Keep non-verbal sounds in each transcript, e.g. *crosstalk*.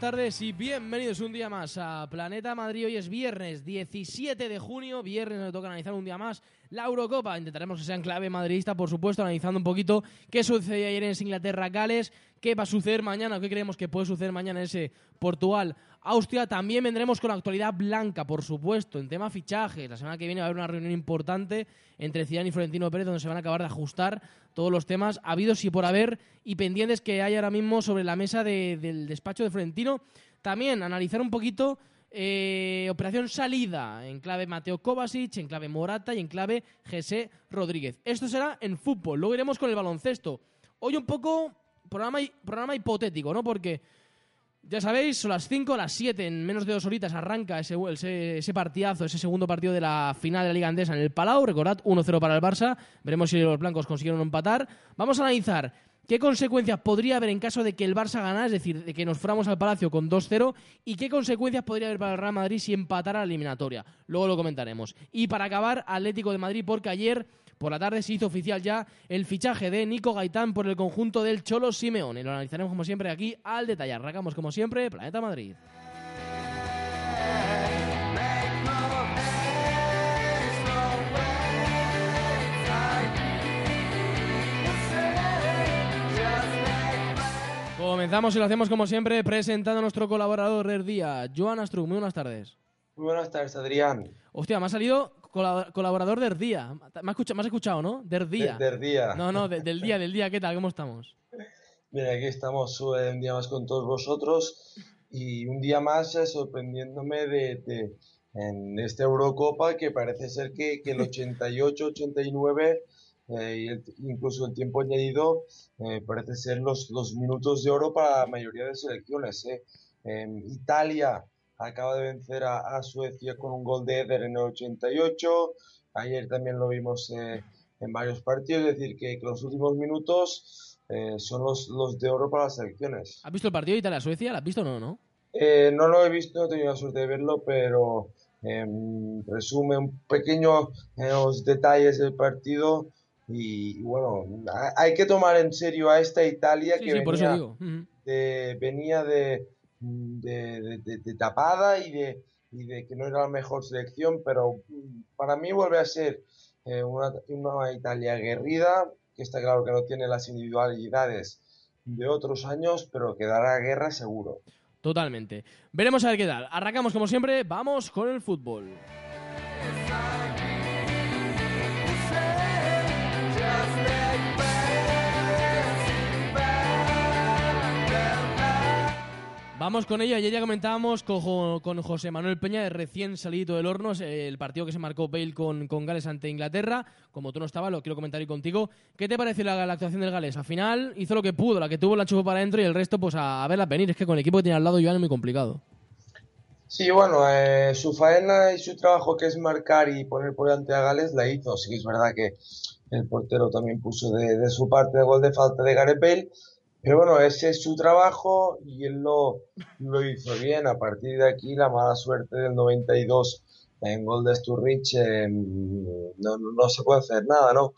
tardes y bienvenidos un día más a Planeta Madrid. Hoy es viernes 17 de junio, viernes nos toca analizar un día más la Eurocopa. Intentaremos que sea en clave madridista, por supuesto, analizando un poquito qué sucedió ayer en Inglaterra-Gales, qué va a suceder mañana, qué creemos que puede suceder mañana en ese Portugal-Austria. También vendremos con la actualidad blanca, por supuesto, en tema fichajes. La semana que viene va a haber una reunión importante entre Zidane y Florentino Pérez donde se van a acabar de ajustar todos los temas habidos y por haber y pendientes que hay ahora mismo sobre la mesa del despacho de Florentino. También analizar un poquito eh, operación salida en clave Mateo Kovacic, en clave Morata y en clave José Rodríguez. Esto será en fútbol. Luego iremos con el baloncesto. Hoy un poco programa, programa hipotético, ¿no? Porque ya sabéis, son las 5, las 7, en menos de dos horitas arranca ese, ese, ese, partidazo, ese segundo partido de la final de la Liga Andesa en el Palau. Recordad, 1-0 para el Barça. Veremos si los blancos consiguieron empatar. Vamos a analizar ¿Qué consecuencias podría haber en caso de que el Barça ganara, es decir, de que nos fuéramos al Palacio con 2-0? ¿Y qué consecuencias podría haber para el Real Madrid si empatara la eliminatoria? Luego lo comentaremos. Y para acabar, Atlético de Madrid, porque ayer por la tarde se hizo oficial ya el fichaje de Nico Gaitán por el conjunto del Cholo Simeone. Lo analizaremos como siempre aquí al detalle. Arrancamos como siempre, Planeta Madrid. Comenzamos y lo hacemos como siempre presentando a nuestro colaborador del día, Joan Astruc. Muy buenas tardes. Muy buenas tardes, Adrián. Hostia, me ha salido colaborador del día. Me has escuchado, escuchado ¿no? Del día. del día. No, no, del día, del día. ¿Qué tal? ¿Cómo estamos? Mira, aquí estamos un día más con todos vosotros y un día más eh, sorprendiéndome de, en esta Eurocopa que parece ser que, que el 88-89 eh, incluso el tiempo añadido eh, parece ser los, los minutos de oro para la mayoría de selecciones. ¿eh? Italia acaba de vencer a, Suecia con un gol de Eder en el 88. Ayer también lo vimos en varios partidos, es decir, que, los últimos minutos son los, los de oro para las selecciones. ¿Has visto el partido de Italia-Suecia? ¿Lo has visto o no? No? no lo he visto, no he tenido la suerte de verlo, pero resume un pequeño los detalles del partido y, bueno, hay que tomar en serio a esta Italia que venía, de, venía de, de, tapada y de, y de que no era la mejor selección, pero para mí vuelve a ser eh, una, una Italia aguerrida, que está claro que no tiene las individualidades de otros años, pero que dará guerra seguro. Totalmente. Veremos a ver qué tal. Arrancamos como siempre, vamos con el fútbol. Vamos con ello. Ayer ya comentábamos con, José Manuel Peña, de recién salido del horno, el partido que se marcó Bale con, con, Gales ante Inglaterra. Como tú no estabas, lo quiero comentar hoy contigo. ¿Qué te parece la, actuación del Gales? Al final hizo lo que pudo, la que tuvo la chupó para adentro y el resto, pues a, verla venir. Es que con el equipo que tiene al lado, Joan, es muy complicado. Sí, bueno, eh, su faena y su trabajo que es marcar y poner por delante a Gales la hizo. Sí, es verdad que el portero también puso de, de su parte el gol de falta de Gareth Bale pero bueno, ese es su trabajo y él lo, lo hizo bien. A partir de aquí, la mala suerte del 92 en gol de Sturridge em, no, no, se puede hacer nada, ¿no?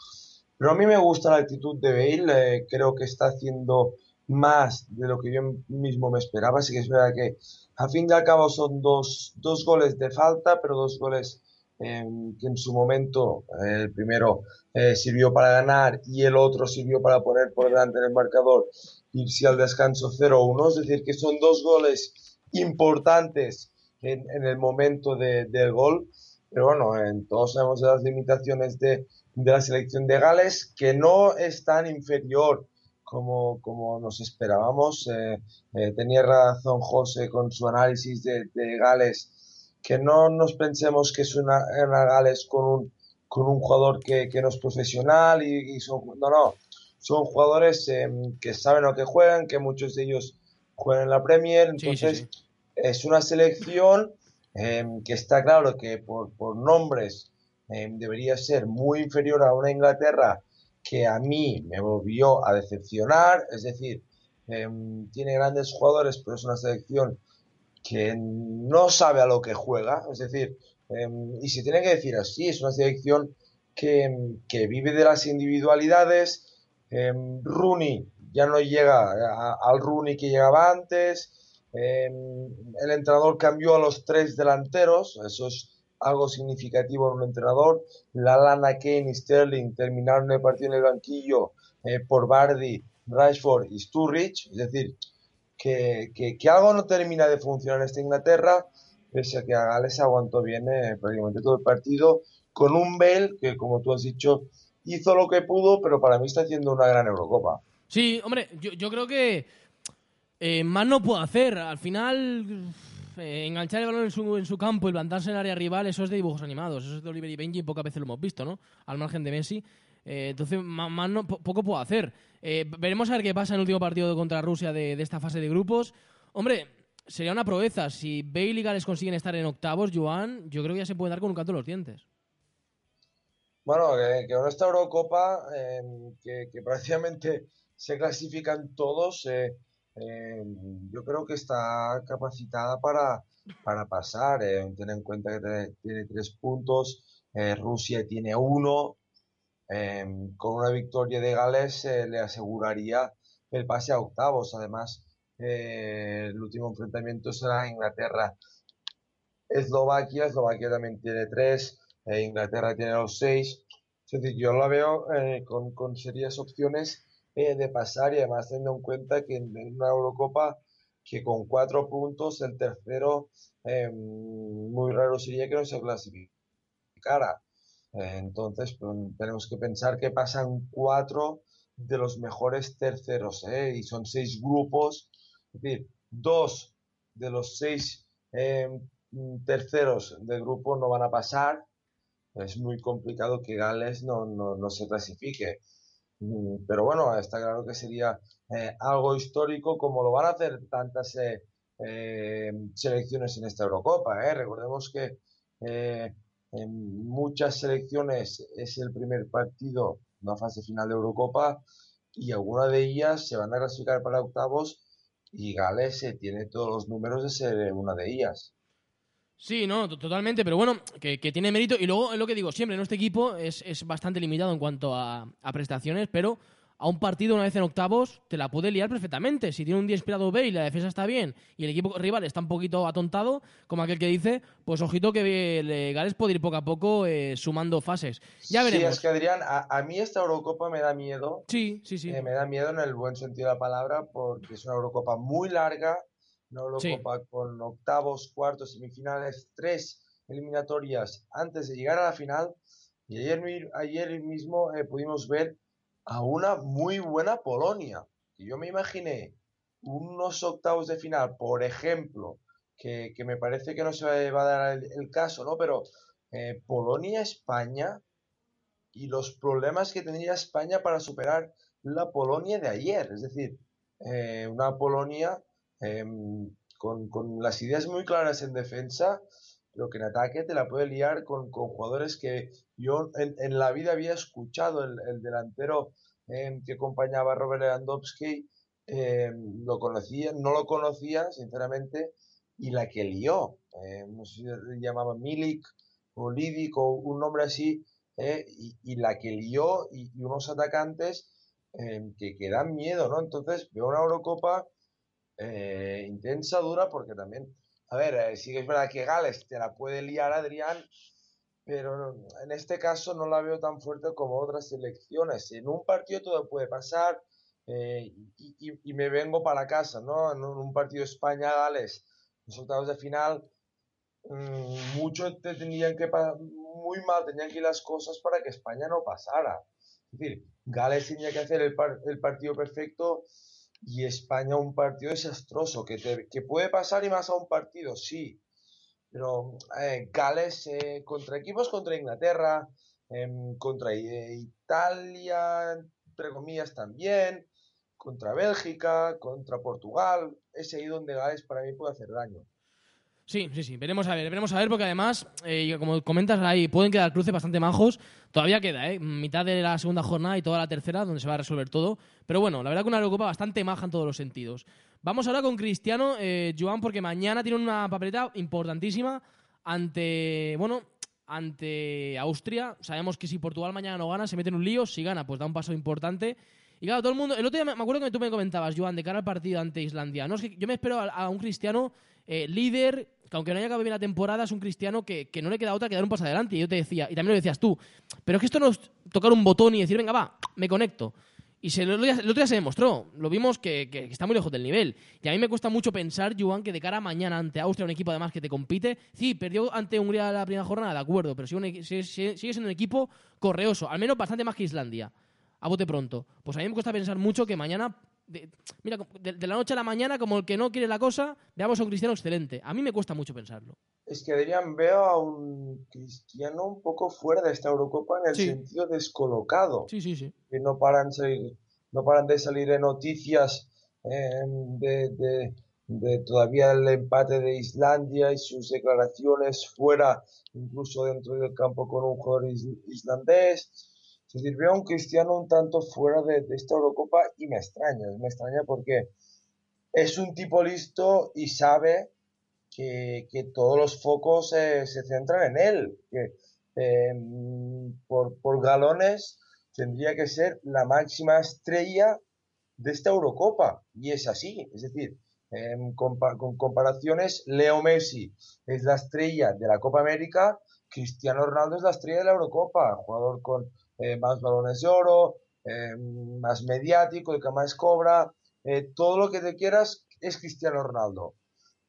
Pero a mí me gusta la actitud de Bale, eh, creo que está haciendo más de lo que yo mismo me esperaba, así que es verdad que a fin de al cabo son dos, dos goles de falta, pero dos goles em, que en su momento, eh, el primero eh, sirvió para ganar y el otro sirvió para poner por delante en el marcador irse al descanso 0-1. Es decir, que son dos goles importantes en, el momento del gol. Pero bueno, en, todos sabemos de las limitaciones de, la selección de Gales, que no es tan inferior como, como nos esperábamos. Eh, eh, tenía razón José con su análisis de, Gales, que no nos pensemos que es una, una Gales con un con un jugador que, que no es profesional y, son, no, no, son jugadores em, que saben lo que juegan, que muchos de ellos juegan en la Premier, entonces es una selección em, que está claro que por, por nombres em, debería ser muy inferior a una Inglaterra que a mí me volvió a decepcionar, es decir, tiene grandes jugadores, pero es una selección que no sabe a lo que juega, es decir, Em, y se tiene que decir así, es una selección que, que vive de las individualidades. Eh, Rooney ya no llega al Rooney que llegaba antes. Em, el entrenador cambió a los tres delanteros, eso es algo significativo en un entrenador. Lana, Kane y Sterling terminaron el partido en el banquillo eh, por Bardi, Rashford y Sturridge, es decir, que, que, algo no termina de funcionar en esta Inglaterra, pese a que a Gales aguantó bien eh, prácticamente todo el partido, con un Bale que, como tú has dicho, hizo lo que pudo, pero para mí está haciendo una gran Eurocopa. Sí, hombre, yo, yo creo que eh, más no puedo hacer. Al final, eh, enganchar el balón en su, en su campo y plantarse en área rival, eso es de dibujos animados. Eso es de Oliver y Benji pocas veces lo hemos visto, ¿no? Al margen de Messi. Eh, entonces, poco puedo hacer. veremos a ver qué pasa en el último partido contra Rusia de, esta fase de grupos. Hombre, sería una proeza. Si Bale y consiguen estar en octavos, Joan, yo creo que ya se puede dar con un canto en los dientes. Bueno, que, que esta Eurocopa, que, que prácticamente *laughs* se clasifican todos, eh, eh, yo creo que está capacitada para, para pasar. Eh, ten en cuenta que tiene tres puntos, Rusia tiene uno. Con una victoria de Gales le aseguraría el pase a octavos. Además, el último enfrentamiento será Inglaterra. Eslovaquia, Eslovaquia también tiene tres, Inglaterra tiene los seis. Es decir, yo la veo con, con serias opciones eh, de pasar y además teniendo en cuenta que en, una Eurocopa que con cuatro puntos el tercero eh, muy raro sería que no se clasificara. Eh, entonces pues, tenemos que pensar que pasan cuatro de los mejores terceros y son seis grupos, es decir, dos de los seis terceros del grupo no van a pasar. Es muy complicado que Gales no, no, no se clasifique. Mm, pero bueno, está claro que sería eh, algo histórico como lo van a hacer tantas eh, eh, selecciones en esta Eurocopa. Recordemos que en muchas selecciones es el primer partido, una fase final de Eurocopa, y algunas de ellas se van a clasificar para octavos y Gales tiene todos los números de ser una de ellas. Sí, no, totalmente, pero bueno, que, tiene mérito. Y luego, es lo que digo siempre, este equipo es, bastante limitado en cuanto a, prestaciones, pero a un partido una vez en octavos te la puede liar perfectamente. Si tiene un día inspirado B y la defensa está bien y el equipo rival está un poquito atontado, como aquel que dice, pues ojito que Gales puede ir poco a poco eh, sumando fases. Ya veremos. Sí, es que Adrián, a, mí esta Eurocopa me da miedo. Sí, sí, sí. Eh, me da miedo en el buen sentido de la palabra porque es una Eurocopa muy larga no lo copa con octavos, cuartos, semifinales, tres eliminatorias antes de llegar a la final. Y ayer, ayer mismo eh, pudimos ver a una muy buena Polonia. Y yo me imaginé unos octavos de final, por ejemplo, que, me parece que no se va a dar el, caso, ¿no? Pero eh, Polonia-España y los problemas que tendría España para superar la Polonia de ayer. Es decir, eh, una Polonia Em, con, las ideas muy claras en defensa, pero que en ataque te la puede liar con, jugadores que yo en, la vida había escuchado, el, delantero em, que acompañaba a Robert Lewandowski, em, lo conocía, no lo conocía, sinceramente, y la que lió, no sé si se llamaba Milik o Lidic o un nombre así, eh, y, la que lió, y, y unos atacantes que, que dan miedo, ¿no? Entonces veo una Eurocopa eh, intensa, dura, porque también, a ver, eh, sí que es verdad que Gales te la puede liar Adrián, pero en este caso no la veo tan fuerte como otras selecciones. En un partido todo puede pasar eh, y, me vengo para casa, ¿no? En un partido España-Gales, resultados de final, mmm, mucho te tenían que muy mal tenían que ir las cosas para que España no pasara. Es decir, Gales tenía que hacer el, el partido perfecto y España un partido desastroso, que, que puede pasar y más a un partido, sí, pero eh, Gales eh, contra equipos contra Inglaterra, em, contra eh, Italia, entre comillas también, contra Bélgica, contra Portugal, es ahí donde Gales para mí puede hacer daño. Sí, sí, sí. Veremos a ver, veremos a ver, porque además, eh, como comentas ahí, pueden quedar cruces bastante majos. Todavía queda, ¿eh? Mitad de la segunda jornada y toda la tercera, donde se va a resolver todo. Pero bueno, la verdad que una Eurocopa bastante maja en todos los sentidos. Vamos ahora con Cristiano, eh, Joan, porque mañana tiene una papeleta importantísima ante, bueno, ante Austria. Sabemos que si Portugal mañana no gana, se mete en un lío. Si gana, pues da un paso importante. Y claro, todo el mundo. El otro día me acuerdo que tú me comentabas, Joan, de cara al partido ante Islandia. No, es que yo me espero a, un cristiano eh, líder, que aunque no haya acabado bien la temporada, es un cristiano que, no le queda otra que dar un paso adelante. Y yo te decía, y también lo decías tú, pero es que esto no es tocar un botón y decir, venga, va, me conecto. Y se, el, otro día se demostró, lo vimos que, está muy lejos del nivel. Y a mí me cuesta mucho pensar, Joan, que de cara a mañana ante Austria, un equipo además que te compite, sí, perdió ante Hungría la primera jornada, de acuerdo, pero sigue, sigue siendo un equipo correoso, al menos bastante más que Islandia a bote pronto. Pues a mí me cuesta pensar mucho que mañana, mira, de, la noche a la mañana, como el que no quiere la cosa, veamos a un cristiano excelente. A mí me cuesta mucho pensarlo. Es que Adrián veo a un cristiano un poco fuera de esta Eurocopa en el sentido descolocado. Sí, sí, sí. Que no paran, no paran de salir de noticias em, de, de todavía el empate de Islandia y sus declaraciones fuera, incluso dentro del campo con un jugador islandés se sirvió a un cristiano un tanto fuera de, esta Eurocopa y me extraña, me extraña porque es un tipo listo y sabe que, todos los focos se centran en él, que em, por, galones tendría que ser la máxima estrella de esta Eurocopa. Y es así, es decir, em, con comparaciones, Leo Messi es la estrella de la Copa América, Cristiano Ronaldo es la estrella de la Eurocopa, jugador con eh, más balones de oro, eh, más mediático, el que más cobra, eh, todo lo que te quieras es Cristiano Ronaldo.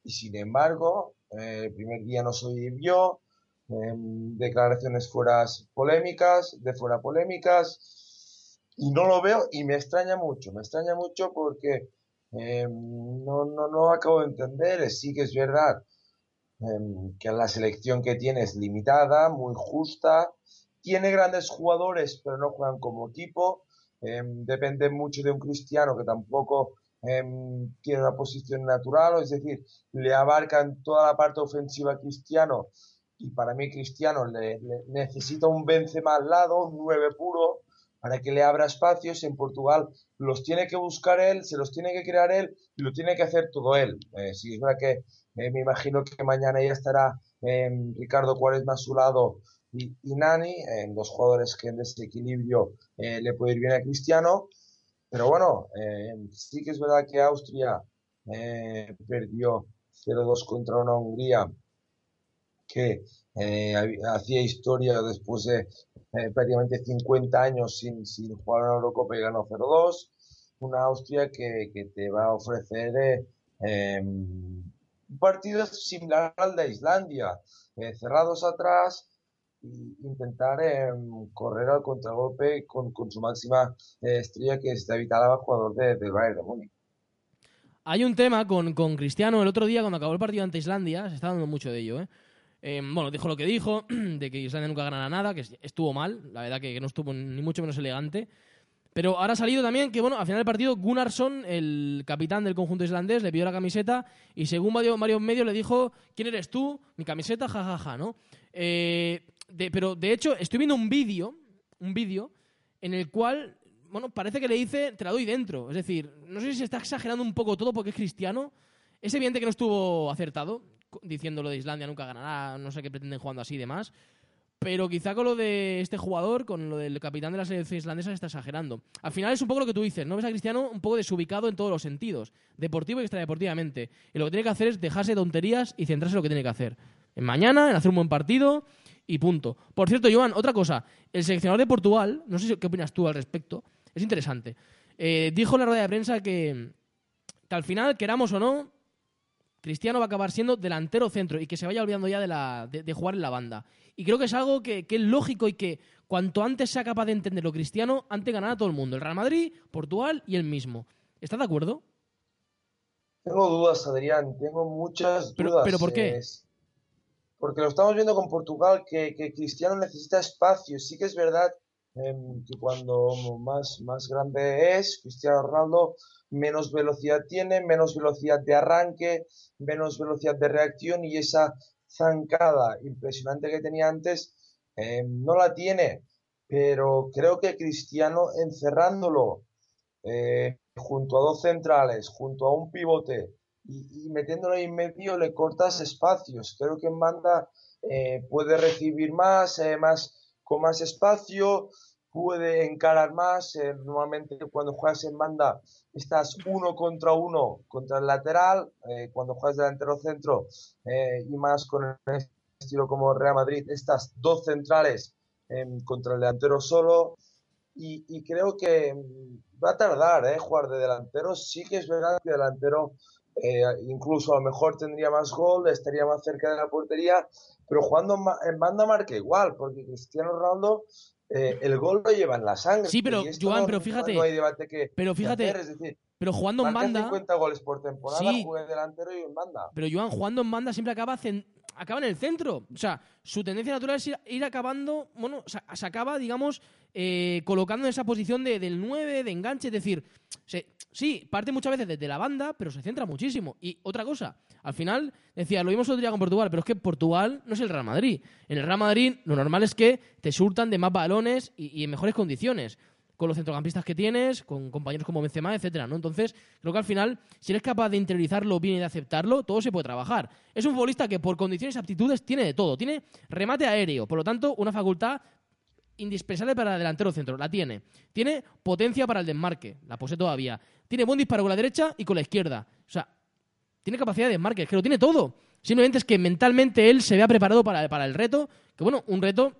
Y sin embargo, el primer día no soy yo, declaraciones fuera polémicas, de fuera polémicas, y no lo veo y me extraña mucho, me extraña mucho porque no, no, no acabo de entender, sí que es verdad que la selección que tiene es limitada, muy justa, tiene grandes jugadores, pero no juegan como equipo. Em, depende mucho de un cristiano que tampoco em, tiene una posición natural, es decir, le abarcan toda la parte ofensiva a Cristiano y para mí Cristiano le, necesita un Benzema al lado, un 9 puro, para que le abra espacios. En Portugal los tiene que buscar él, se los tiene que crear él y lo tiene que hacer todo él. Eh, si es verdad que eh, me imagino que mañana ya estará em, Ricardo Cuárez a su lado y, Nani, en dos jugadores que en desequilibrio eh, le puede ir bien a Cristiano. Pero bueno, eh, sí que es verdad que Austria eh, perdió 0-2 contra una Hungría que hacía historia después de prácticamente 50 años sin, sin jugar una Eurocopa y ganó 0-2. Una Austria que, que, te va a ofrecer un partido similar al de Islandia, cerrados atrás, intentar em, correr al contragolpe con, con su máxima eh, estrella que es David Alaba, jugador de, del Bayern de Múnich. Hay un tema con, con, Cristiano el otro día cuando acabó el partido ante Islandia, se está dando mucho de ello, ¿eh? Em, bueno, dijo lo que dijo, *clears throat* de que Islandia nunca ganará nada, que estuvo mal, la verdad que, no estuvo ni mucho menos elegante. Pero ahora ha salido también que, bueno, al final del partido, Gunnarsson, el capitán del conjunto islandés, le pidió la camiseta y según varios, medios le dijo, ¿quién eres tú? Mi camiseta, jajaja, ja, ja, ¿no? Eh, pero de hecho, estoy viendo un vídeo, un vídeo, en el cual, bueno, parece que le dice, te la doy dentro. Es decir, no sé si está exagerando un poco todo porque es cristiano. Es evidente que no estuvo acertado, diciendo lo de Islandia nunca ganará, no sé qué pretenden jugando así y demás. Pero quizá con lo de este jugador, con lo del capitán de la selección islandesa, está exagerando. Al final es un poco lo que tú dices, ¿no? Ves a Cristiano un poco desubicado en todos los sentidos, deportivo y extradeportivamente. Y lo que tiene que hacer es dejarse tonterías y centrarse en lo que tiene que hacer. En mañana, en hacer un buen partido y punto. Por cierto, Joan, otra cosa. El seleccionador de Portugal, no sé qué opinas tú al respecto, es interesante. Eh, dijo en la rueda de prensa que, al final, queramos o no, Cristiano va a acabar siendo delantero centro y que se vaya olvidando ya de, la, de, jugar en la banda. Y creo que es algo que, es lógico y que cuanto antes sea capaz de entenderlo Cristiano, antes ganará todo el mundo. El Real Madrid, Portugal y él mismo. ¿Estás de acuerdo? Tengo dudas, Adrián. Tengo muchas dudas. ¿Pero, por qué? Porque lo estamos viendo con Portugal, que, Cristiano necesita espacio. Sí que es verdad em, que cuando más, más grande es, Cristiano Ronaldo menos velocidad tiene, menos velocidad de arranque, menos velocidad de reacción y esa zancada impresionante que tenía antes em, no la tiene. Pero creo que Cristiano encerrándolo eh, junto a dos centrales, junto a un pivote, y, metiéndolo ahí en medio le cortas espacios. Creo que en banda eh, puede recibir más, eh, más, con más espacio, puede encarar más. Eh, normalmente cuando juegas en banda estás uno contra uno contra el lateral. Eh, cuando juegas delantero centro eh, y más con el estilo como Real Madrid, estás dos centrales em, contra el delantero solo. Y, creo que mm, va a tardar eh, jugar de delantero. Sí que es verdad que delantero incluso a lo mejor tendría más gol, estaría más cerca de la portería, pero jugando en banda marca igual, porque Cristiano Ronaldo eh, el gol lo lleva en la sangre. Sí, pero Joan, pero fíjate. No hay debate que, pero fíjate, es decir, pero jugando en banda. 50 goles por temporada, sí, delantero y en banda. Pero Joan, jugando en banda siempre acaba, acaba en el centro. O sea, su tendencia natural es ir, acabando. Bueno, se acaba, digamos, eh, colocando en esa posición de, del 9, de enganche. Es decir, sí, parte muchas veces desde la banda, pero se centra muchísimo. Y otra cosa, al final, decía, lo vimos otro día con Portugal, pero es que Portugal no es el Real Madrid. En el Real Madrid lo normal es que te surtan de más balones y, en mejores condiciones con los centrocampistas que tienes, con compañeros como Benzema, etcétera, ¿no? Entonces, creo que al final, si eres capaz de interiorizarlo bien y de aceptarlo, todo se puede trabajar. Es un futbolista que por condiciones y aptitudes tiene de todo. Tiene remate aéreo, por lo tanto, una facultad indispensable para el delantero centro, la tiene. Tiene potencia para el desmarque, la posee todavía. Tiene buen disparo con la derecha y con la izquierda. O sea, tiene capacidad de desmarque, es que lo tiene todo. Simplemente es que mentalmente él se vea preparado para, para el reto, que bueno, un reto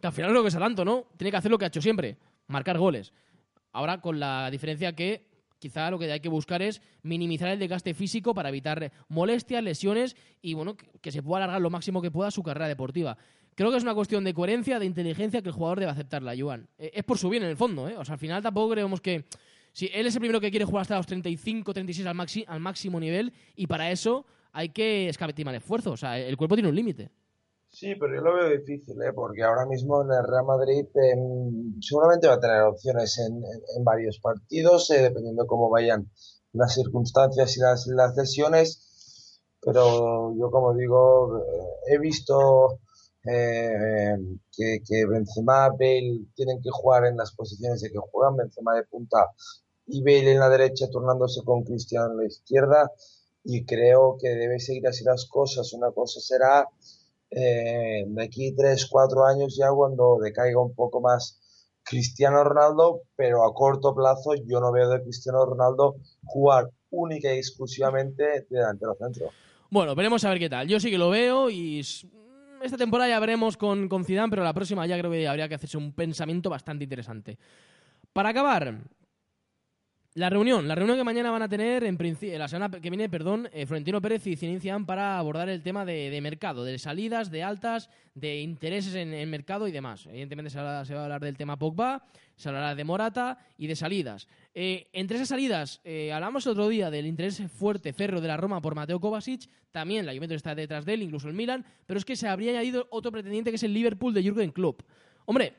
que al final es lo que es tanto, ¿no? Tiene que hacer lo que ha hecho siempre, marcar goles. Ahora con la diferencia que quizá lo que hay que buscar es minimizar el desgaste físico para evitar molestias, lesiones y bueno, que, se pueda alargar lo máximo que pueda su carrera deportiva. Creo que es una cuestión de coherencia, de inteligencia que el jugador debe aceptarla, Joan. Eh, es por su bien en el fondo, ¿eh? O sea, al final tampoco creemos que Sí, él es el primero que quiere jugar hasta los 35, 36 al, máximo nivel y para eso hay que escatimar esfuerzo. O sea, el cuerpo tiene un límite. Sí, pero yo lo veo difícil, ¿eh? porque ahora mismo en el Real Madrid em, seguramente va a tener opciones en, varios partidos, eh, dependiendo cómo vayan las circunstancias y las, lesiones. Pero yo, como digo, eh, he visto eh, que, que Benzema, Bale tienen que jugar en las posiciones de que juegan, Benzema de punta y Bale en la derecha turnándose con Cristiano en la izquierda y creo que debe seguir así las cosas. Una cosa será eh, de aquí 3, 4 años ya cuando decaiga un poco más Cristiano Ronaldo, pero a corto plazo yo no veo de Cristiano Ronaldo jugar única y exclusivamente delantero centro. Bueno, veremos a ver qué tal. Yo sí que lo veo y esta temporada ya veremos con, con Zidane, pero la próxima ya creo que habría que hacerse un pensamiento bastante interesante. Para acabar, la reunión, la reunión que mañana van a tener, en la semana que viene, perdón, eh, Florentino Pérez y Zinician para abordar el tema de, mercado, de salidas, de altas, de intereses en el mercado y demás. Evidentemente se, va a hablar del tema Pogba, se hablará de Morata y de salidas. Eh, entre esas salidas, eh, hablamos otro día del interés fuerte, ferro de la Roma por Mateo Kovacic, también la Juventus está detrás de él, incluso el Milan, pero es que se habría añadido otro pretendiente que es el Liverpool de Jürgen Klopp. Hombre,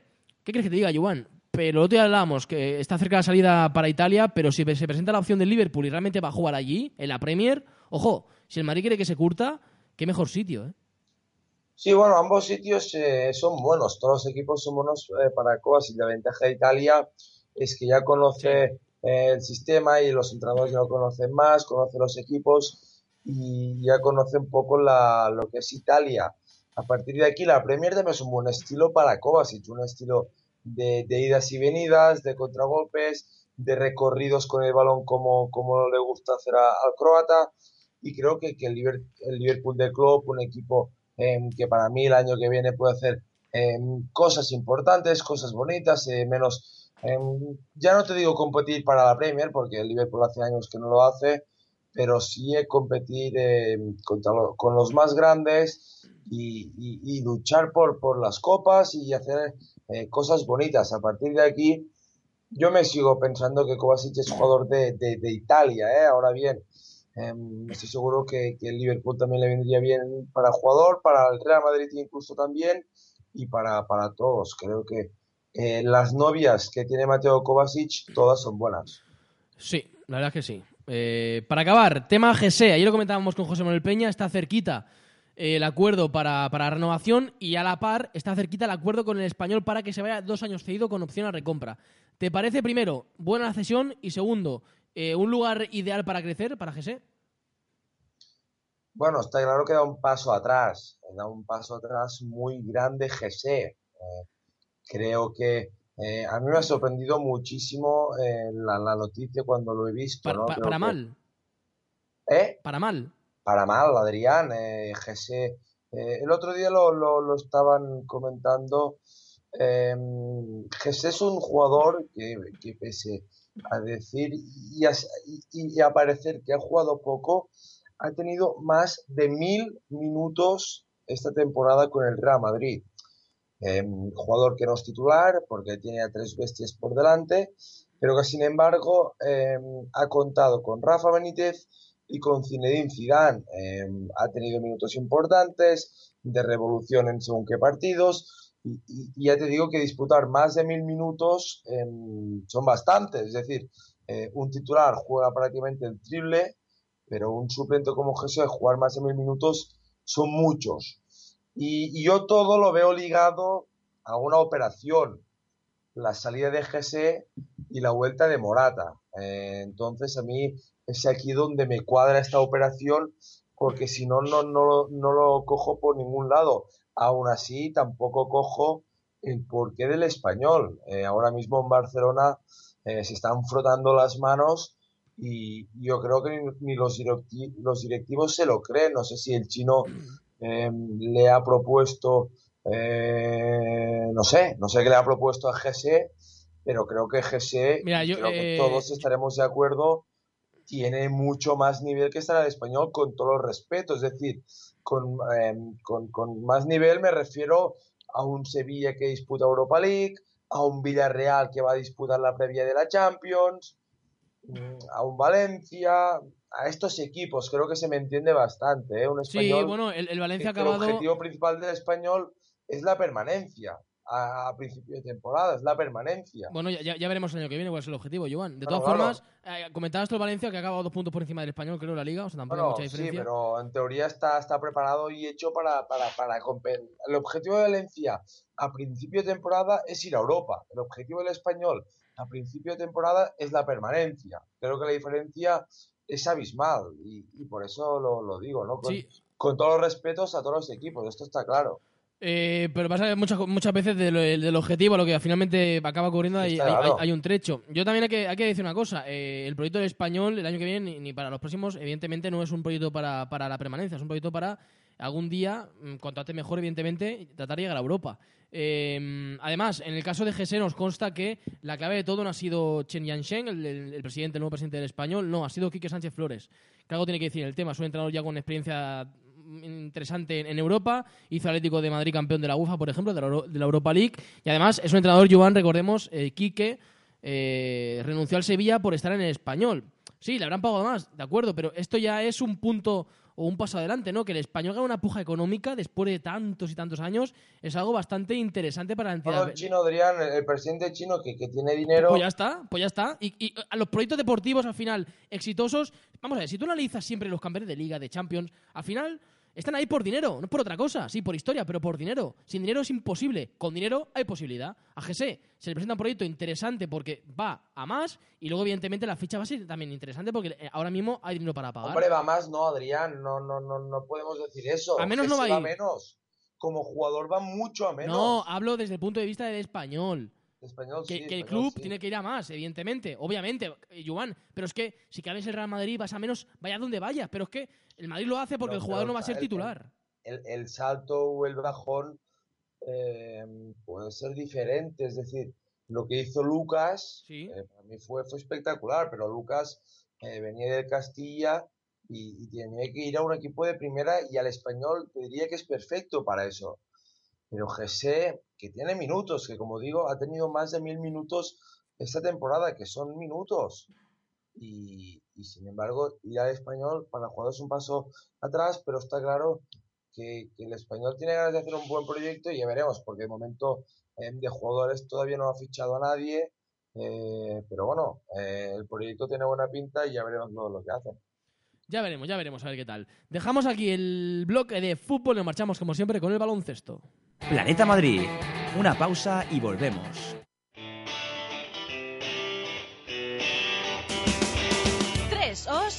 ¿qué crees que te diga, Joan? Pero otro día hablábamos que está cerca la salida para Italia, pero si se presenta la opción del Liverpool y realmente va a jugar allí, en la Premier, ojo, si el Madrid quiere que se curta, qué mejor sitio, ¿eh? Sí, bueno, ambos sitios eh, son buenos, todos los equipos son buenos eh, para Kovacic. La ventaja de Italia es que ya conoce eh, el sistema y los entrenadores ya lo conocen más, conoce los equipos y ya conoce un poco la, lo que es Italia. A partir de aquí, la Premier también es un buen estilo para Kovacic, un estilo de, idas y venidas, de contragolpes, de recorridos con el balón como, como le gusta hacer al croata. Y creo que, el, Liverpool de Club, un equipo em, que para mí el año que viene puede hacer em, cosas importantes, cosas bonitas, eh, menos, em, ya no te digo competir para la Premier, porque el Liverpool hace años que no lo hace, pero sí competir contra con los más grandes y, y, luchar por, por las copas y hacer eh, cosas bonitas. A partir de aquí, yo me sigo pensando que Kovacic es jugador de, de, Italia. ¿eh? Ahora bien, em, estoy seguro que, el Liverpool también le vendría bien para jugador, para el Real Madrid incluso también, y para, para todos. Creo que eh, las novias que tiene Mateo Kovacic, todas son buenas. Sí, la verdad es que sí. Eh, para acabar, tema GC. Ayer lo comentábamos con José Manuel Peña, está cerquita el acuerdo para, para, renovación y a la par está cerquita el acuerdo con el español para que se vaya dos años cedido con opción a recompra. ¿Te parece, primero, buena cesión y segundo, eh, un lugar ideal para crecer para GC? Bueno, está claro que da un paso atrás, da un paso atrás muy grande. Eh, creo que Eh, a mí me ha sorprendido muchísimo eh, la, noticia cuando lo he visto. para mal. ¿Eh? Para mal. Para mal, Adrián. Eh, el otro día lo, lo, estaban comentando. Eh, es un jugador que, que pese a decir y a, y a parecer que ha jugado poco, ha tenido más de mil minutos esta temporada con el Real Madrid. Em, jugador que no es titular porque tiene a tres bestias por delante, pero que sin embargo em, ha contado con Rafa Benítez y con Zinedine Zidane. Em, ha tenido minutos importantes de revolución en según qué partidos y, ya te digo que disputar más de mil minutos son bastantes. Es decir, eh, un titular juega prácticamente el triple, pero un suplente como Jesús jugar más de mil minutos son muchos. Y, yo todo lo veo ligado a una operación, la salida de GC y la vuelta de Morata. Eh, entonces a mí es aquí donde me cuadra esta operación, porque si no, no, no, no lo cojo por ningún lado. Aún así, tampoco cojo el porqué del español. Eh, ahora mismo en Barcelona eh, se están frotando las manos y yo creo que ni, los, los directivos se lo creen. No sé si el chino *clears throat* le ha propuesto, eh, no sé, no sé qué le ha propuesto a GSE, pero creo que GSE, creo que eh, todos estaremos de acuerdo, tiene mucho más nivel que estar el español con todo el respeto, es decir, em, con, con, más nivel me refiero a un Sevilla que disputa Europa League, a un Villarreal que va a disputar la previa de la Champions, mm, a un Valencia, a estos equipos. Creo que se me entiende bastante. ¿eh? Un español, sí, bueno, el, Valencia ha acabado. El objetivo principal del español es la permanencia. A, principio de temporada, es la permanencia. Bueno, ya, ya, veremos el año que viene cuál es el objetivo, Joan. De todas formas, eh, comentabas tú el Valencia que ha acabado dos puntos por encima del español, creo, en la liga, o sea, tampoco hay mucha diferencia. Sí, pero en teoría está, está preparado y hecho para, para, para El objetivo de Valencia a principio de temporada es ir a Europa. El objetivo del español a principio de temporada es la permanencia. Creo que la diferencia es abismal y, por eso lo, digo, ¿no? Con, todos los respetos a todos los equipos, esto está claro. Eh, pero pasa muchas, muchas veces del objetivo a lo que finalmente acaba cubriendo hay, hay, un trecho. Yo también hay que, hay que decir una cosa. Eh, el proyecto del español el año que viene ni, para los próximos, evidentemente no es un proyecto para, para la permanencia, es un proyecto para algún día, mm, cuanto antes mejor, evidentemente, tratar de llegar a Europa. Em, además, en el caso de GS nos consta que la clave de todo no ha sido Chen Yansheng, el, el, presidente, el nuevo presidente del español, no, ha sido Quique Sánchez Flores. Que algo tiene que decir el tema. Es un entrenador ya con experiencia interesante en, Europa. Hizo Atlético de Madrid campeón de la UEFA, por ejemplo, de la, Europa League. Y además es un entrenador, Joan, recordemos, eh, Quique eh, renunció al Sevilla por estar en el español. Sí, le habrán pagado más, de acuerdo, pero esto ya es un punto o un paso adelante, ¿no? Que el español gane una puja económica después de tantos y tantos años es algo bastante interesante para la entidad. el chino, Adrián, el presidente chino que, tiene dinero. Pues ya está, pues ya está. Y, a los proyectos deportivos al final exitosos, vamos a ver, si tú analizas siempre los campeones de liga, de Champions, al final están ahí por dinero, no por otra cosa, sí, por historia, pero por dinero. Sin dinero es imposible. Con dinero hay posibilidad. A GC se le presenta un proyecto interesante porque va a más y luego, evidentemente, la ficha va a ser también interesante porque eh, ahora mismo hay dinero para pagar. Hombre, va más, no, Adrián, no, no, no, no podemos decir eso. A menos no va a ir. menos. Como jugador va mucho a menos. No, hablo desde el punto de vista del español que, el club tiene que ir a más, evidentemente, obviamente, eh, Joan, pero es que si cabes el Real Madrid vas a menos, vaya donde vayas, pero es que el Madrid lo hace porque el jugador no va a ser titular. El, salto o el bajón eh, puede ser diferente, es decir, lo que hizo Lucas, eh, para mí fue, fue espectacular, pero Lucas venía del Castilla y, y tenía que ir a un equipo de primera y al español te diría que es perfecto para eso. Pero Jesse, que tiene minutos, que como digo, ha tenido más de mil minutos esta temporada, que son minutos. Y, sin embargo, ir al español para el jugador es un paso atrás, pero está claro que, el español tiene ganas de hacer un buen proyecto y ya veremos, porque de momento eh, de jugadores todavía no ha fichado a nadie. Eh, pero bueno, eh, el proyecto tiene buena pinta y ya veremos lo que hacen. Ya veremos, ya veremos a ver qué tal. Dejamos aquí el bloque de fútbol y nos marchamos como siempre con el baloncesto. Planeta Madrid. Una pausa y volvemos.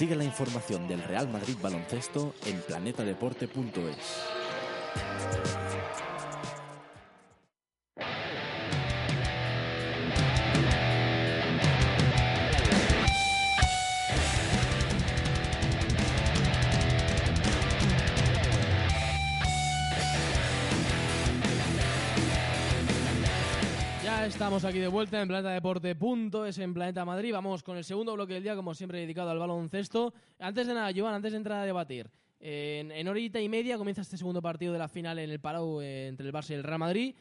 Sigue la información del Real Madrid Baloncesto en planetadeporte.es. estamos aquí de vuelta en Planeta Deporte.es en Planeta Madrid. Vamos con el segundo bloque del día, como siempre, dedicado al baloncesto. Antes de nada, Joan, antes de entrar a debatir, en, en horita y media comienza este segundo partido de la final en el Palau eh, entre el Barça y el Real Madrid.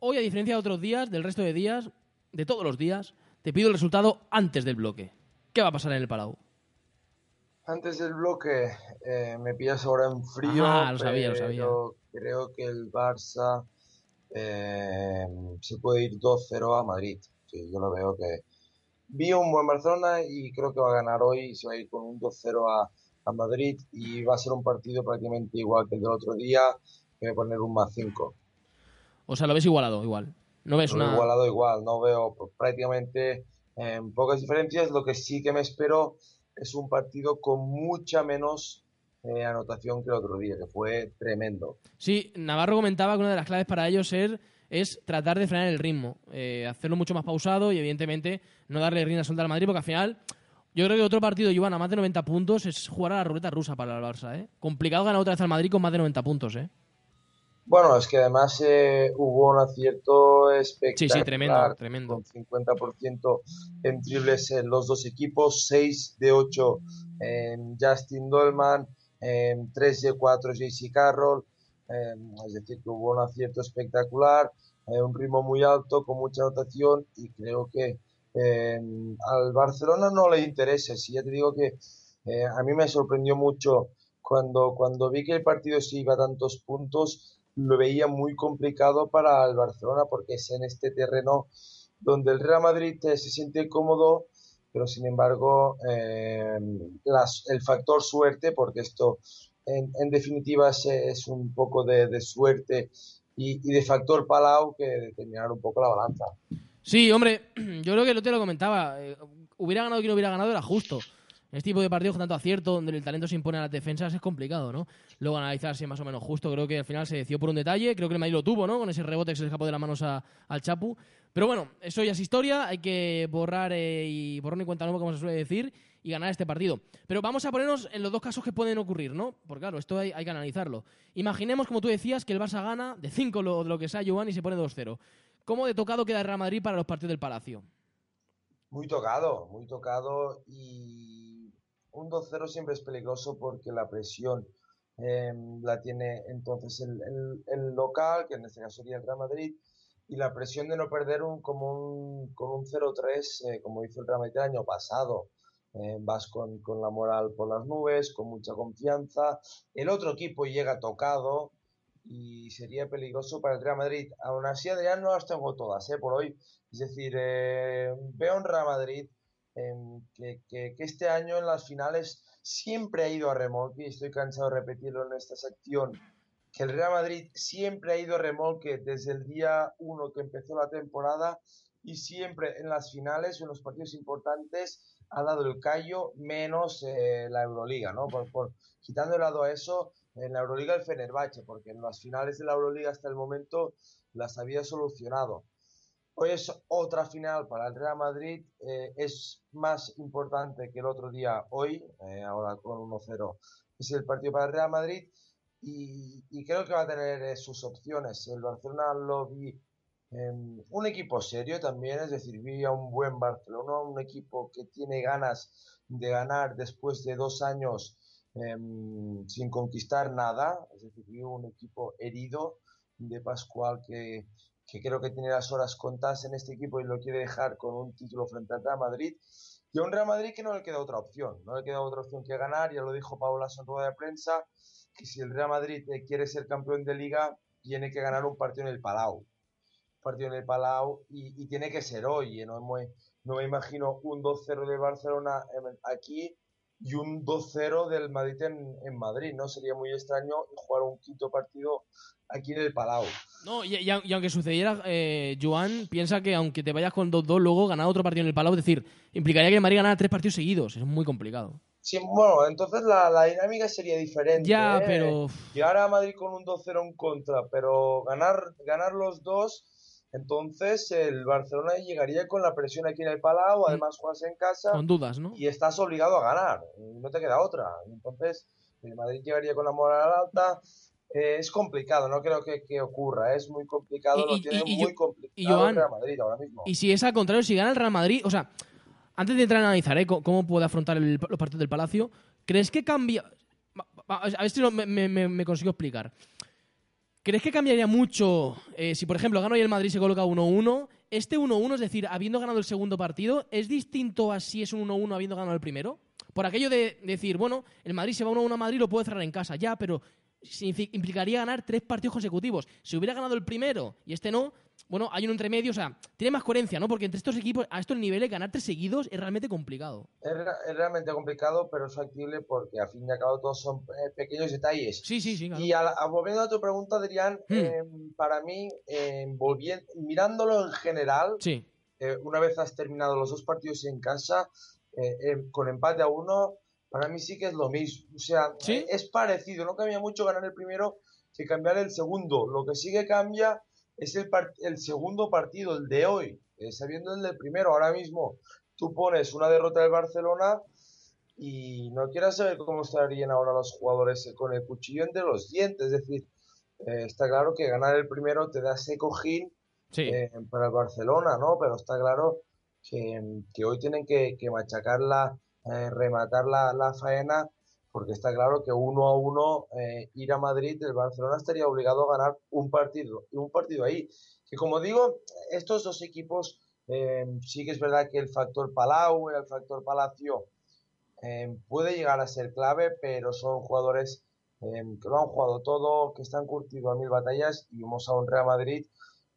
Hoy, a diferencia de otros días, del resto de días, de todos los días, te pido el resultado antes del bloque. ¿Qué va a pasar en el Palau? Antes del bloque, eh, me pillas ahora en frío. Ah, lo sabía, lo sabía. Creo que el Barça eh, se puede ir 2-0 a Madrid. Sí, yo lo veo que. Vi un buen Barcelona y creo que va a ganar hoy. Se va a ir con un 2-0 a, a Madrid y va a ser un partido prácticamente igual que el del otro día. Que voy a poner un más 5. O sea, lo ves igualado, igual. No ves veo una... igualado igual, no veo prácticamente eh, pocas diferencias. Lo que sí que me espero es un partido con mucha menos eh, anotación que el otro día, que fue tremendo. Sí, Navarro comentaba que una de las claves para ellos es, es tratar de frenar el ritmo, eh, hacerlo mucho más pausado y evidentemente no darle rienda suelta al Madrid porque al final yo creo que otro partido Joan a más de 90 puntos es jugar a la ruleta rusa para el Barça. ¿eh? Complicado ganar otra vez al Madrid con más de 90 puntos. ¿eh? Bueno, es que además eh, hubo un acierto espectacular. Sí, sí, tremendo, tremendo. Con 50% en triples en los dos equipos, 6 de 8 en Justin Dolman, en 3 de 4 JC Carroll. eh, es decir, que hubo un acierto espectacular, eh, un ritmo muy alto, con mucha anotación y creo que eh, al Barcelona no le interesa. Si ya te digo que eh, a mí me sorprendió mucho cuando, cuando vi que el partido se iba a tantos puntos, lo veía muy complicado para el Barcelona porque es en este terreno donde el Real Madrid eh, se siente cómodo, pero sin embargo las- el factor suerte, porque esto en, definitiva es, es un poco de, suerte y, de factor Palau que determinar un poco la balanza. Sí, hombre, *clears throat* yo creo que lo te lo comentaba. eh, hubiera ganado quien hubiera ganado era justo. Este tipo de partidos con tanto acierto, donde el talento se impone a las defensas, es complicado, ¿no? Luego analizar si es más o menos justo. Creo que al final se decidió por un detalle. Creo que el Madrid lo tuvo, ¿no? Con ese rebote que se le escapó de las manos al Chapu. Pero bueno, eso ya es historia. Hay que borrar eh, y borrar ni cuenta nueva, como se suele decir, y ganar este partido. Pero vamos a ponernos en los dos casos que pueden ocurrir, ¿no? Porque claro, esto hay, que analizarlo. Imaginemos, como tú decías, que el Barça gana de 5 lo, lo que sea Joan y se pone 2-0. ¿Cómo de tocado queda el Real Madrid para los partidos del Palacio? Muy tocado, muy tocado y un 2-0 siempre es peligroso porque la presión eh, la tiene entonces el, local, que en este caso sería el Real Madrid, y la presión de no perder un, como un, con un 0-3, eh, como hizo el Real Madrid el año pasado. Eh, vas con, con la moral por las nubes, con mucha confianza. El otro equipo llega tocado y sería peligroso para el Real Madrid. Aún así, Adrián, no las tengo todas ¿eh? por hoy. Es decir, veo un Real Madrid em, que, que- este año en las finales siempre ha ido a remolque, y estoy cansado de repetirlo en esta sección, que el Real Madrid siempre ha ido a remolque desde el día uno que empezó la temporada y siempre en las finales en los partidos importantes ha dado el callo menos eh, la Euroliga, ¿no? Por, quitando de lado a eso, en la Euroliga el Fenerbahce, porque en las finales de la Euroliga hasta el momento las había solucionado. Hoy es otra final para el Real Madrid, eh, es más importante que el otro día hoy, eh, ahora con 1-0 es el partido para el Real Madrid y, creo que va a tener eh, sus opciones. El Barcelona lo vi un equipo serio también, es decir, vi a un buen Barcelona, un equipo que tiene ganas de ganar después de dos años em, sin conquistar nada, es decir, vi un equipo herido de Pascual que, que creo que tiene las horas contadas en este equipo y lo quiere dejar con un título frente al Real Madrid. Y a un Real Madrid que no le queda otra opción, no le queda otra opción que ganar, ya lo dijo Paula en de prensa, que si el Real Madrid eh, quiere ser campeón de liga, tiene que ganar un partido en el Palau. partido en el Palau y, tiene que ser hoy. ¿eh? No, no me imagino un 2-0 de Barcelona aquí y un 2-0 del Madrid en, Madrid, ¿no? Sería muy extraño jugar un quinto partido aquí en el Palau. No, y, aunque sucediera, eh, Joan piensa que aunque te vayas con 2-2, luego ganar otro partido en el Palau, es decir, implicaría que el Madrid ganara tres partidos seguidos. Es muy complicado. Sí, bueno, entonces la, dinámica sería diferente. Ya, ¿eh? pero. Llegar a Madrid con un 2-0 en contra, pero ganar, ganar los dos entonces el Barcelona llegaría con la presión aquí en el Palau, mm. además juegas en casa. Con dudas, ¿no? Y estás obligado a ganar, no te queda otra. Entonces el Madrid llegaría con la moral alta. Eh, es complicado, no creo que, ocurra, es muy complicado, lo tiene muy complicado el Real Madrid ahora mismo. Y si es al contrario, si gana el Real Madrid, o sea, antes de entrar a analizar ¿eh? cómo puede afrontar los partidos del Palacio, ¿crees que cambia? A ver si me, me consigo explicar. ¿Crees que cambiaría mucho eh, si, por ejemplo, gana hoy el Madrid y se coloca 1-1? Este 1-1, es decir, habiendo ganado el segundo partido, ¿es distinto a si es un 1-1 habiendo ganado el primero? Por aquello de decir, bueno, el Madrid se va 1-1 a Madrid, lo puede cerrar en casa, ya, pero implicaría ganar tres partidos consecutivos. Si hubiera ganado el primero y este no, bueno, hay un entremedio, o sea, tiene más coherencia, ¿no? Porque entre estos equipos, a estos niveles, ganar tres seguidos es realmente complicado. Es, realmente complicado, pero es factible porque al fin y al cabo todos son eh, pequeños detalles. Sí, sí, sí. Y a, volviendo a tu pregunta, Adrián, hmm. em, para mí, em, volviendo, mirándolo en general, sí. Eh, una vez has terminado los dos partidos en casa, eh, con empate a uno, para mí sí que es lo mismo. O sea, es parecido, no cambia mucho ganar el primero que cambiar el segundo. Lo que sí que cambia es el, el segundo partido, el de hoy, eh, sabiendo el del primero. Ahora mismo tú pones una derrota del Barcelona y no quieras saber cómo estarían ahora los jugadores con el cuchillo entre los dientes. Es decir, eh, está claro que ganar el primero te da ese cojín eh, para el Barcelona, ¿no? Pero está claro que, hoy tienen que, machacarla, rematar la, faena porque está claro que uno a uno eh, ir a Madrid, el Barcelona estaría obligado a ganar un partido, y un partido ahí. Que como digo, estos dos equipos, eh, sí que es verdad que el factor Palau, el factor Palacio, eh, puede llegar a ser clave, pero son jugadores que lo han jugado todo, que están curtidos a mil batallas, y vamos a un Real Madrid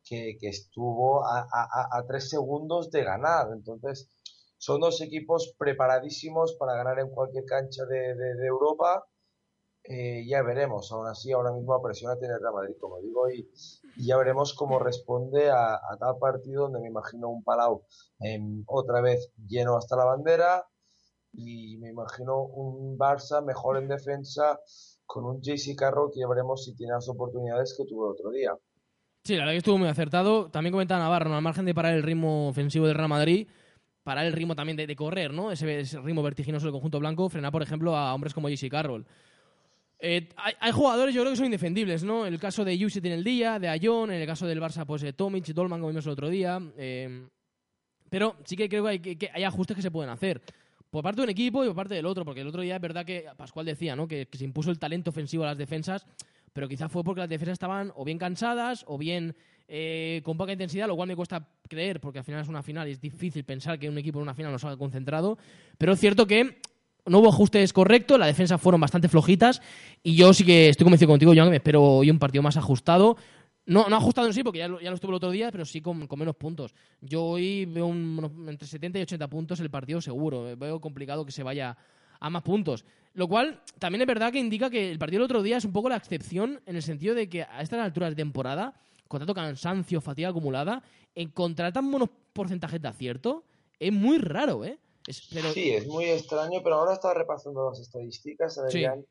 que, estuvo a, a tres segundos de ganar. Entonces, son dos equipos preparadísimos para ganar en cualquier cancha de, Europa. Eh, ya veremos, aún así ahora mismo presión a tener Real Madrid, como digo, y, ya veremos cómo responde a, tal partido donde me imagino un Palau em, otra vez lleno hasta la bandera y me imagino un Barça mejor en defensa con un JC Carroll que ya veremos si tiene las oportunidades que tuvo el otro día. Sí, la verdad que estuvo muy acertado. También comentaba Navarro, al margen de parar el ritmo ofensivo del Real Madrid, para el ritmo también de, correr, ¿no? Ese, ritmo vertiginoso del conjunto blanco, frenar, por ejemplo, a hombres como JC Carroll. Eh, hay, jugadores, yo creo que son indefendibles, ¿no? El caso de Yusit en el día, de Ayon, en el caso del Barça, pues eh, Tomic, Dolman, como vimos el otro día. Eh, pero sí que creo que hay, que ajustes que se pueden hacer. Por parte de un equipo y por parte del otro, porque el otro día es verdad que Pascual decía, ¿no? Que, que se impuso el talento ofensivo a las defensas, pero quizá fue porque las defensas estaban o bien cansadas o bien eh, con poca intensidad, lo cual me cuesta creer, porque al final es una final y es difícil pensar que un equipo en una final no salga concentrado. Pero es cierto que no hubo ajustes correctos, la defensa fueron bastante flojitas y yo sí que estoy convencido contigo, Joan, que me espero hoy un partido más ajustado. No, no ajustado en sí, porque ya lo, ya lo estuvo el otro día, pero sí con, menos puntos. Yo hoy veo entre 70 y 80 puntos el partido seguro. Veo complicado que se vaya a más puntos. Lo cual también es verdad que indica que el partido del otro día es un poco la excepción en el sentido de que a estas alturas de temporada con tanto cansancio, fatiga acumulada, encontrar tan buenos porcentajes de acierto es muy raro, ¿eh? Sí, es muy extraño, pero ahora estaba repasando las estadísticas, Adrián,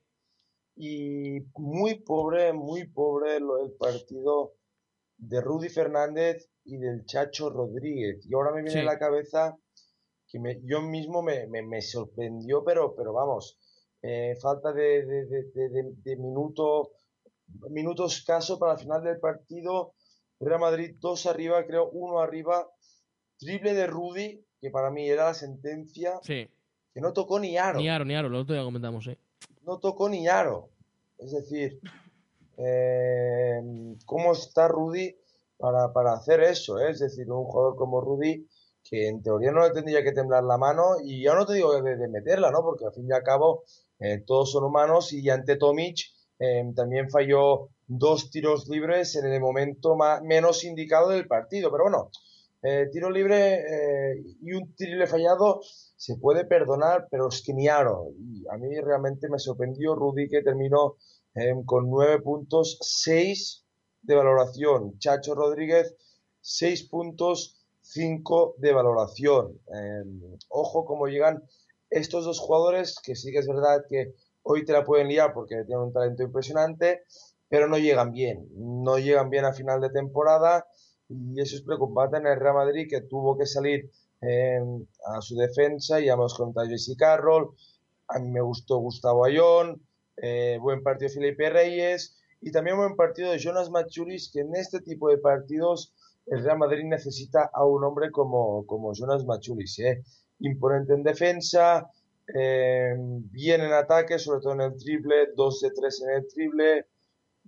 y muy pobre, muy pobre lo del partido de Rudy Fernández y del Chacho Rodríguez. Y ahora me viene a la cabeza que me, yo mismo me, me, sorprendió, pero, pero vamos, eh, falta de, de, de, minuto, minutos escaso para el final del partido. Real Madrid dos arriba, creo, uno arriba. Triple de Rudy, que para mí era la sentencia. Sí. Que no tocó ni aro. Ni aro, ni aro, lo otro ya comentamos, ¿eh? No tocó ni aro. Es decir, eh, ¿cómo está Rudy para, para hacer eso? Eh? Es decir, un jugador como Rudy que en teoría no le tendría que temblar la mano y ya no te digo de, meterla, ¿no? Porque al fin y al cabo eh, todos son humanos y ante Tomic eh, también falló dos tiros libres en el momento más, menos indicado del partido. Pero bueno, eh, tiro libre y un tiro fallado se puede perdonar, pero es que ni aro. Y a mí realmente me sorprendió Rudy que terminó con nueve puntos, seis de valoración. Chacho Rodríguez, seis puntos 5 de valoración. Em, ojo cómo llegan estos dos jugadores, que sí que es verdad que hoy te la pueden liar porque tienen un talento impresionante, pero no llegan bien. No llegan bien a final de temporada y eso es preocupante en el Real Madrid que tuvo que salir em, a su defensa. Ya hemos contado Jesse Carroll, a mí me gustó Gustavo Ayón, eh, buen partido Felipe Reyes y también buen partido de Jonas Machuris, que en este tipo de partidos el Real Madrid necesita a un hombre como, como Jonas Machulis, ¿eh? imponente en defensa, eh, bien en ataque, sobre todo en el triple, 2 de 3 en el triple,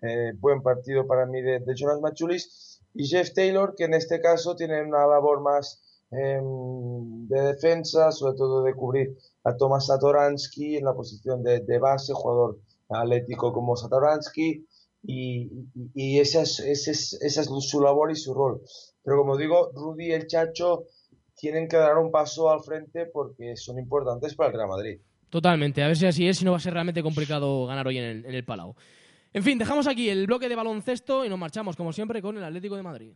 eh, buen partido para mí de, Jonas Machulis, y Jeff Taylor, que en este caso tiene una labor más em, de defensa, sobre todo de cubrir a Tomás Satoransky en la posición de, de base, jugador atlético como Satoransky, y, esa, es, su labor y su rol. Pero como digo, Rudy el Chacho tienen que dar un paso al frente porque son importantes para el Real Madrid. Totalmente, a ver si así es, si no va a ser realmente complicado ganar hoy en el, en el Palau. En fin, dejamos aquí el bloque de baloncesto y nos marchamos, como siempre, con el Atlético de Madrid.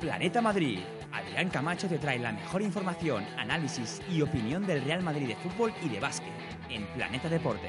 Planeta Madrid. Adrián Camacho te trae la mejor información, análisis y opinión del Real Madrid de fútbol y de básquet en Planeta Deporte.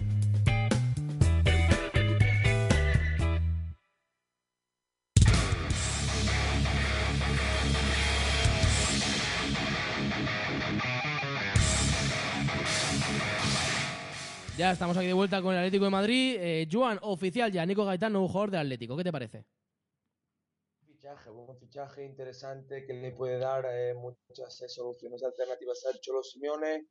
Ya estamos aquí de vuelta con el Atlético de Madrid. Eh, Joan, oficial ya, Nico Gaitán, nuevo jugador de Atlético. ¿Qué te parece? Fichaje, buen fichaje interesante que le puede dar eh, muchas eh, soluciones alternativas al Cholo Simeone.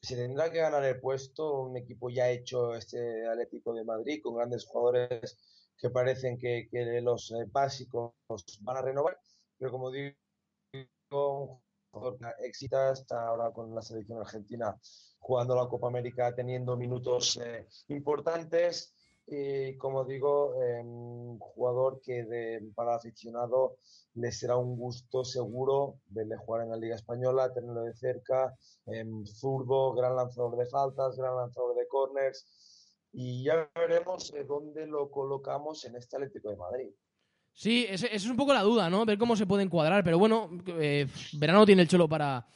Se tendrá que ganar el puesto, un equipo ya hecho este Atlético de Madrid con grandes jugadores que parecen que, que los básicos van a renovar, pero como digo, un jugador que hasta ahora con la selección argentina jugando la Copa América, teniendo minutos eh, importantes. Y como digo, em, jugador que para el aficionado le será un gusto seguro verle jugar en la Liga Española, tenerlo de cerca, em, zurdo, gran lanzador de faltas, gran lanzador de corners. Y ya veremos dónde lo colocamos en este Atlético de Madrid. Sí, esa es un poco la duda, ¿no? Ver cómo se puede encuadrar. Pero bueno, eh, verano tiene el cholo para,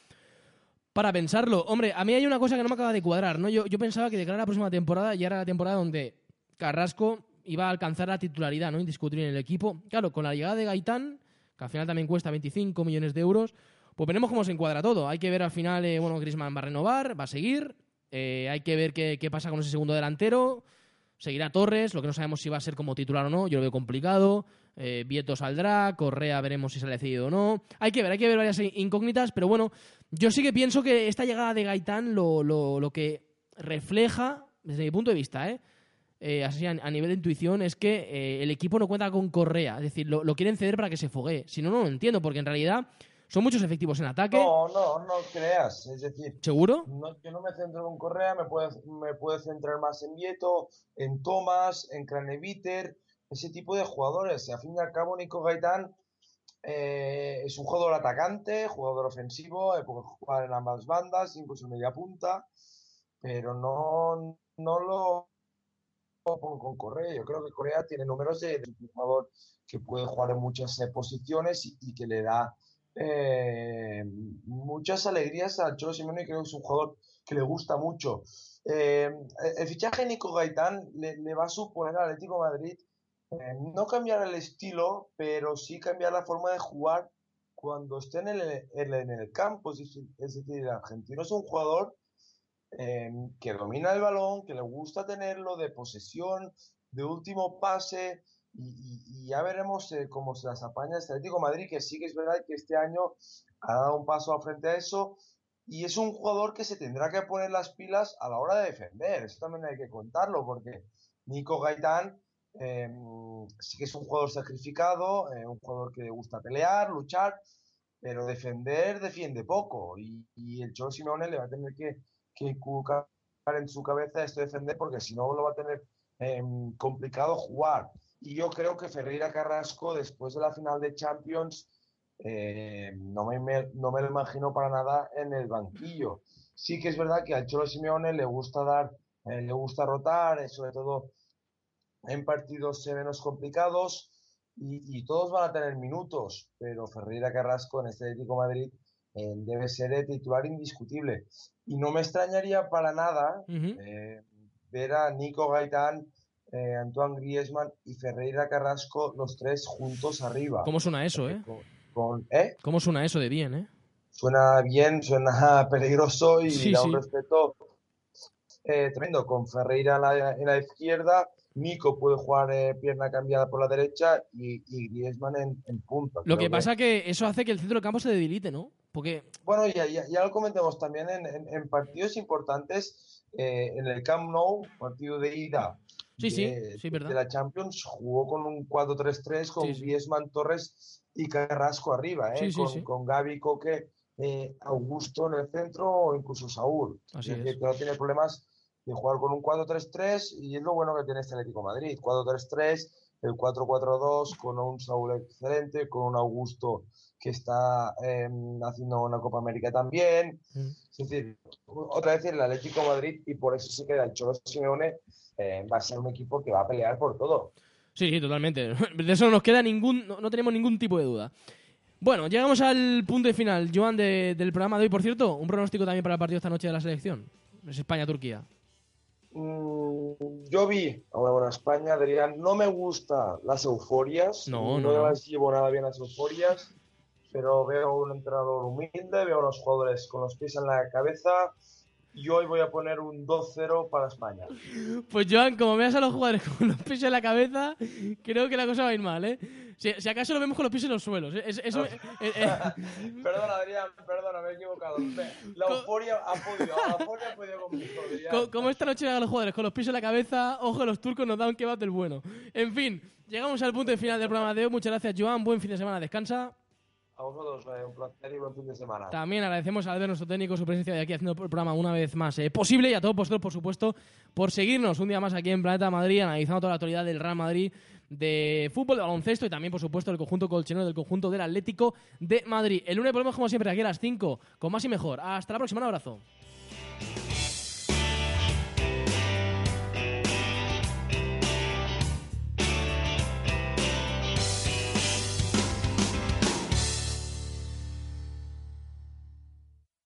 para pensarlo. Hombre, a mí hay una cosa que no me acaba de cuadrar, ¿no? Yo, yo pensaba que de cara a la próxima temporada ya era la temporada donde Carrasco iba a alcanzar la titularidad, ¿no? Indiscutible en el equipo. Claro, con la llegada de Gaitán, que al final también cuesta 25 millones de euros, pues veremos cómo se encuadra todo. Hay que ver al final, eh, bueno, Griezmann va a renovar, va a seguir. Eh, hay que ver qué, qué pasa con ese segundo delantero. Seguirá Torres, lo que no sabemos si va a ser como titular o no, yo lo veo complicado. Eh, Vieto saldrá, Correa veremos si sale cedido o no. Hay que ver, hay que ver varias incógnitas, pero bueno, yo sí que pienso que esta llegada de Gaitán lo, lo, que refleja, desde mi punto de vista, ¿eh? eh así a, nivel de intuición, es que eh, el equipo no cuenta con Correa, es decir, lo, quieren ceder para que se fogue. Si no, no lo entiendo, porque en realidad Son muchos efectivos en ataque. No, no, no creas. Es decir, ¿Seguro? no, yo no me centro en Correa, me puedo, me puedo centrar más en Vieto, en Thomas, en Craneviter, ese tipo de jugadores. Al fin y al cabo, Nico Gaitán eh, es un jugador atacante, jugador ofensivo, eh, puede jugar en ambas bandas, incluso media punta, pero no, no lo pongo con Correa. Yo creo que Correa tiene números de, de un jugador que puede jugar en muchas eh, posiciones y, que le da eh, muchas alegrías a Cholo Simeone y creo que es un jugador que le gusta mucho. El fichaje de Nico Gaitán le, va a suponer al Atlético Madrid eh, no cambiar el estilo, pero sí cambiar la forma de jugar cuando esté en el, en, el campo. Es decir, el argentino es un jugador eh, que domina el balón, que le gusta tenerlo de posesión, de último pase, y, ya veremos eh, cómo se las apaña este Atlético Madrid, que sí que es verdad que este año ha dado un paso frente a eso, y es un jugador que se tendrá que poner las pilas a la hora de defender, eso también hay que contarlo, porque Nico Gaitán eh, sí que es un jugador sacrificado, eh, un jugador que le gusta pelear, luchar, pero defender defiende poco, y, el Cholo Simeone le va a tener que, que inculcar en su cabeza esto de defender, porque si no lo va a tener eh, complicado jugar. Y yo creo que Ferreira Carrasco, después de la final de Champions, eh, no me, me- no me lo imagino para nada en el banquillo. Sí que es verdad que al Cholo Simeone le gusta dar, eh, le gusta rotar, eh, sobre todo en partidos eh, menos complicados, y, y todos van a tener minutos, pero Ferreira Carrasco en este Atlético de Madrid eh, debe ser el titular indiscutible. Y no me extrañaría para nada eh, ver a Nico Gaitán, eh, Antoine Griezmann y Ferreira Carrasco, los tres juntos arriba. ¿Cómo suena eso, eh? Con, con-. ¿Cómo suena eso de bien, eh? Suena bien, suena *laughs* peligroso y Sí, da sí. un respeto tremendo. Con Ferreira en la, en la izquierda, Nico puede jugar eh, pierna cambiada por la derecha y, y Griezmann en, en punta. Lo que pasa que eso hace que el centro del campo se debilite, ¿no? Porque Bueno, ya, ya, ya lo comentamos también en, en- en partidos importantes eh, en el Camp Nou, partido de ida Sí, sí, de, sí, verdad. de la Champions, jugó con un 4-3-3 con Sí, sí. Griezmann, Torres y Carrasco arriba, ¿eh? Sí, sí, con, sí. con Gaby, Coque, eh, Augusto en el centro o incluso Saúl. Así Es que no tiene problemas de jugar con un 4-3-3 y es lo bueno que tiene este Atlético Madrid. 4-3-3, el 4-4-2 con un Saúl excelente, con un Augusto que está eh, haciendo una Copa América también. Mm. Es decir, otra vez el Atlético Madrid y por eso se queda el Cholo Simeone eh, va a ser un equipo que va a pelear por todo. Sí, sí, totalmente. *laughs* De eso no nos queda ningún, no, no tenemos ningún tipo de duda. Bueno, llegamos al punto de final, Joan, de- del programa de hoy. Por cierto, un pronóstico también para el partido esta noche de la selección. Es España-Turquía. Mm, yo vi a una buena España, Adrián, no me gustan las euforias, No, no, no. las llevo nada bien las euforias, pero veo un entrenador humilde, veo unos jugadores con los pies en la cabeza y hoy voy a poner un 2-0 para España. Pues Joan, como veas a los jugadores con los pies en la cabeza, creo que la cosa va a ir mal, ¿eh? Si, si acaso lo vemos con los pies en los suelos. Es- eso- eh, eh, *laughs* Perdona, Adrián, perdona, me he equivocado. La euforia ha podido, la euforia ha podido conmigo, co- como esta noche hagan los jugadores con los pies en la cabeza, ojo, los turcos nos dan un kebab del bueno. En fin, llegamos al punto de final del programa de hoy. Muchas gracias, Joan. Buen fin de semana, descansa. A vosotros, eh, un placer y buen fin de semana. También agradecemos a Albert, nuestro técnico, su presencia de aquí haciendo el programa una vez más eh, posible y a todos vosotros, por supuesto, por seguirnos un día más aquí en Planeta Madrid, analizando toda la actualidad del Real Madrid, de fútbol, de baloncesto y también, por supuesto, del conjunto colchonero, del conjunto del Atlético de Madrid. El lunes volvemos, como siempre, aquí a las 5 con más y mejor. Hasta la próxima, un abrazo.